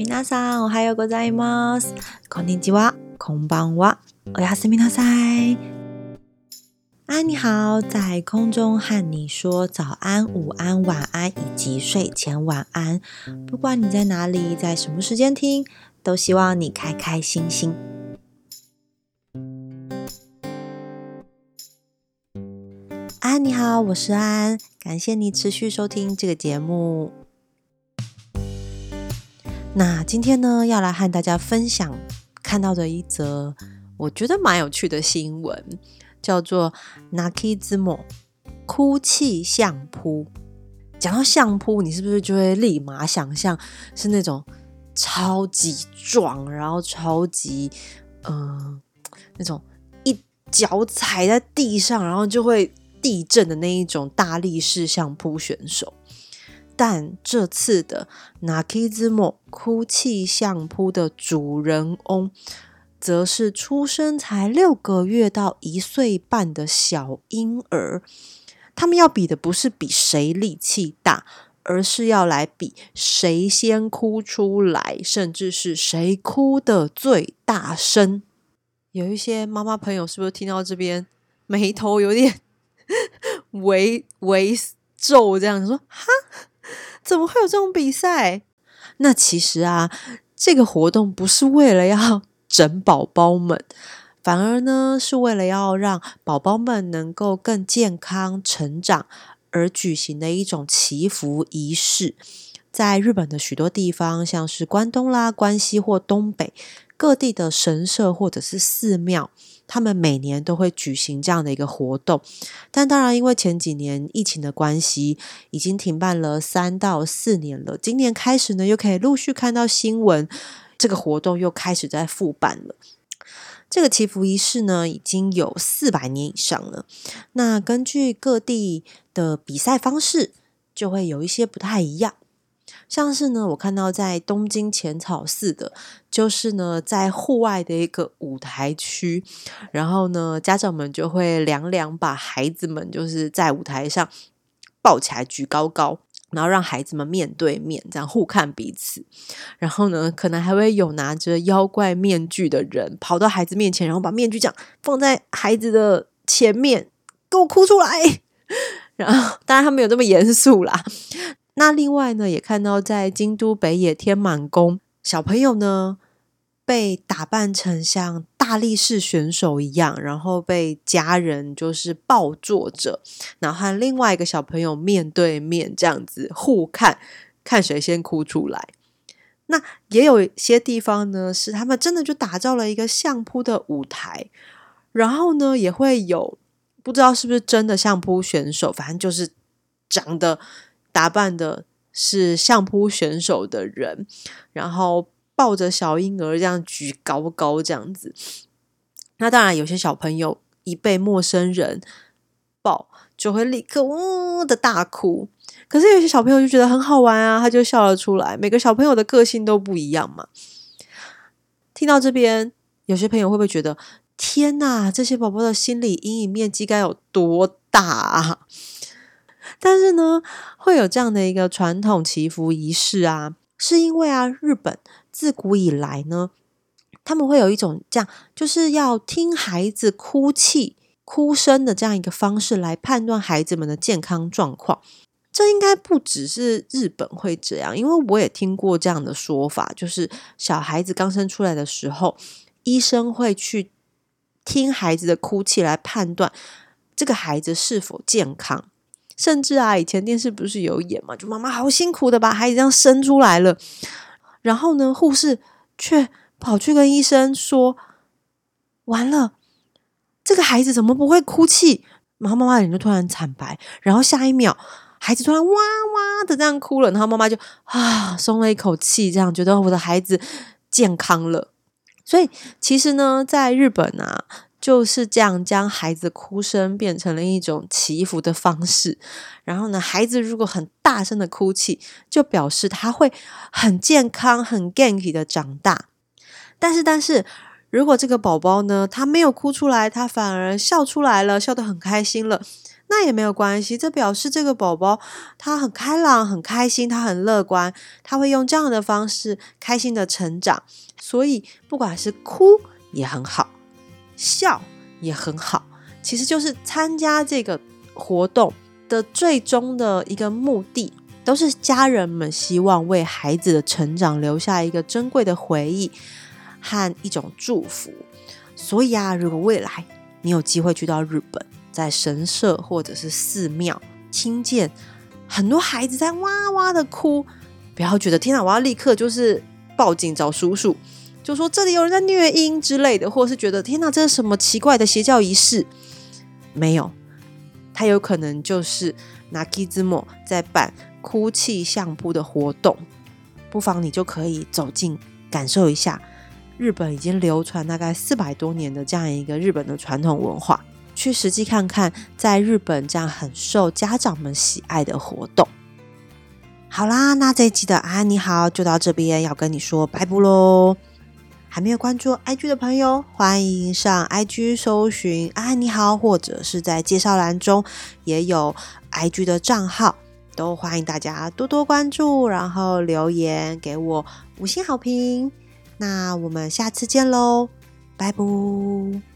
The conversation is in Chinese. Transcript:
皆さん、おはようございます。こんにちは、こんばんは。おやすみなさい。安，你好，在空中和你说早安、午安、晚安以及睡前晚安。不管你在哪里，在什么时间听，都希望你开开心心。安，你好，我是安，感谢你持续收听这个节目。 那今天呢，要来和大家分享看到的一则我觉得蛮有趣的新闻，叫做 “Nakizmo” 哭泣相扑。讲到相扑，你是不是就会立马想象是那种超级壮，然后超级呃那种一脚踩在地上，然后就会地震的那一种大力士相扑选手？但这次的 Nakizmo 哭泣相扑的主人翁，则是出生才六个月到一岁半的小婴儿。他们要比的不是比谁力气大，而是要来比谁先哭出来，甚至是谁哭的最大声。有一些妈妈朋友是不是听到这边眉头有点 微微皱，这样说哈？怎么会有这种比赛？那其实啊，这个活动不是为了要整宝宝们，反而呢是为了要让宝宝们能够更健康成长而举行的一种祈福仪式。在日本的许多地方，像是关东啦、关西或东北各地的神社或者是寺庙。他们每年都会举行这样的一个活动，但当然，因为前几年疫情的关系，已经停办了三到四年了。今年开始呢，又可以陆续看到新闻，这个活动又开始在复办了。这个祈福仪式呢，已经有四百年以上了。那根据各地的比赛方式，就会有一些不太一样。像是呢，我看到在东京浅草寺的，就是呢在户外的一个舞台区，然后呢家长们就会两两把孩子们就是在舞台上抱起来举高高，然后让孩子们面对面这样互看彼此，然后呢可能还会有拿着妖怪面具的人跑到孩子面前，然后把面具这样放在孩子的前面，给我哭出来。然后当然他没有这么严肃啦。那另外呢，也看到在京都北野天满宫，小朋友呢被打扮成像大力士选手一样，然后被家人就是抱坐着，然后和另外一个小朋友面对面这样子互看，看谁先哭出来。那也有一些地方呢，是他们真的就打造了一个相扑的舞台，然后呢也会有不知道是不是真的相扑选手，反正就是长得。打扮的是相扑选手的人，然后抱着小婴儿这样举高高这样子。那当然，有些小朋友一被陌生人抱，就会立刻呜的大哭。可是有些小朋友就觉得很好玩啊，他就笑了出来。每个小朋友的个性都不一样嘛。听到这边，有些朋友会不会觉得，天哪，这些宝宝的心理阴影面积该有多大啊？但是呢，会有这样的一个传统祈福仪式啊，是因为啊，日本自古以来呢，他们会有一种这样，就是要听孩子哭泣、哭声的这样一个方式来判断孩子们的健康状况。这应该不只是日本会这样，因为我也听过这样的说法，就是小孩子刚生出来的时候，医生会去听孩子的哭泣来判断这个孩子是否健康。甚至啊，以前电视不是有演嘛？就妈妈好辛苦的把孩子这样生出来了，然后呢，护士却跑去跟医生说：“完了，这个孩子怎么不会哭泣？”然后妈妈脸就突然惨白，然后下一秒，孩子突然哇哇的这样哭了，然后妈妈就啊松了一口气，这样觉得我的孩子健康了。所以其实呢，在日本啊。就是这样，将孩子哭声变成了一种祈福的方式。然后呢，孩子如果很大声的哭泣，就表示他会很健康、很 ganky 的长大。但是，但是如果这个宝宝呢，他没有哭出来，他反而笑出来了，笑得很开心了，那也没有关系，这表示这个宝宝他很开朗、很开心，他很乐观，他会用这样的方式开心的成长。所以，不管是哭也很好，笑也很好，其实就是参加这个活动的最终的一个目的，都是家人们希望为孩子的成长留下一个珍贵的回忆和一种祝福。所以啊，如果未来你有机会去到日本，在神社或者是寺庙听见很多孩子在哇哇的哭，不要觉得天哪，我要立刻就是报警找叔叔，就说这里有人在虐婴之类的，或者是觉得天哪，这是什么奇怪的邪教仪式？没有，他有可能就是拿 k i z m o 在办哭泣相扑的活动，不妨你就可以走进感受一下日本已经流传大概四百多年的这样一个日本的传统文化。去实际看看，在日本这样很受家长们喜爱的活动。好啦，那这一集的安你好就到这边，要跟你说拜拜喽。还没有关注 IG 的朋友，欢迎上 IG 搜寻啊你好，或者是在介绍栏中也有 IG 的账号，都欢迎大家多多关注，然后留言给我五星好评。那我们下次见喽，拜拜。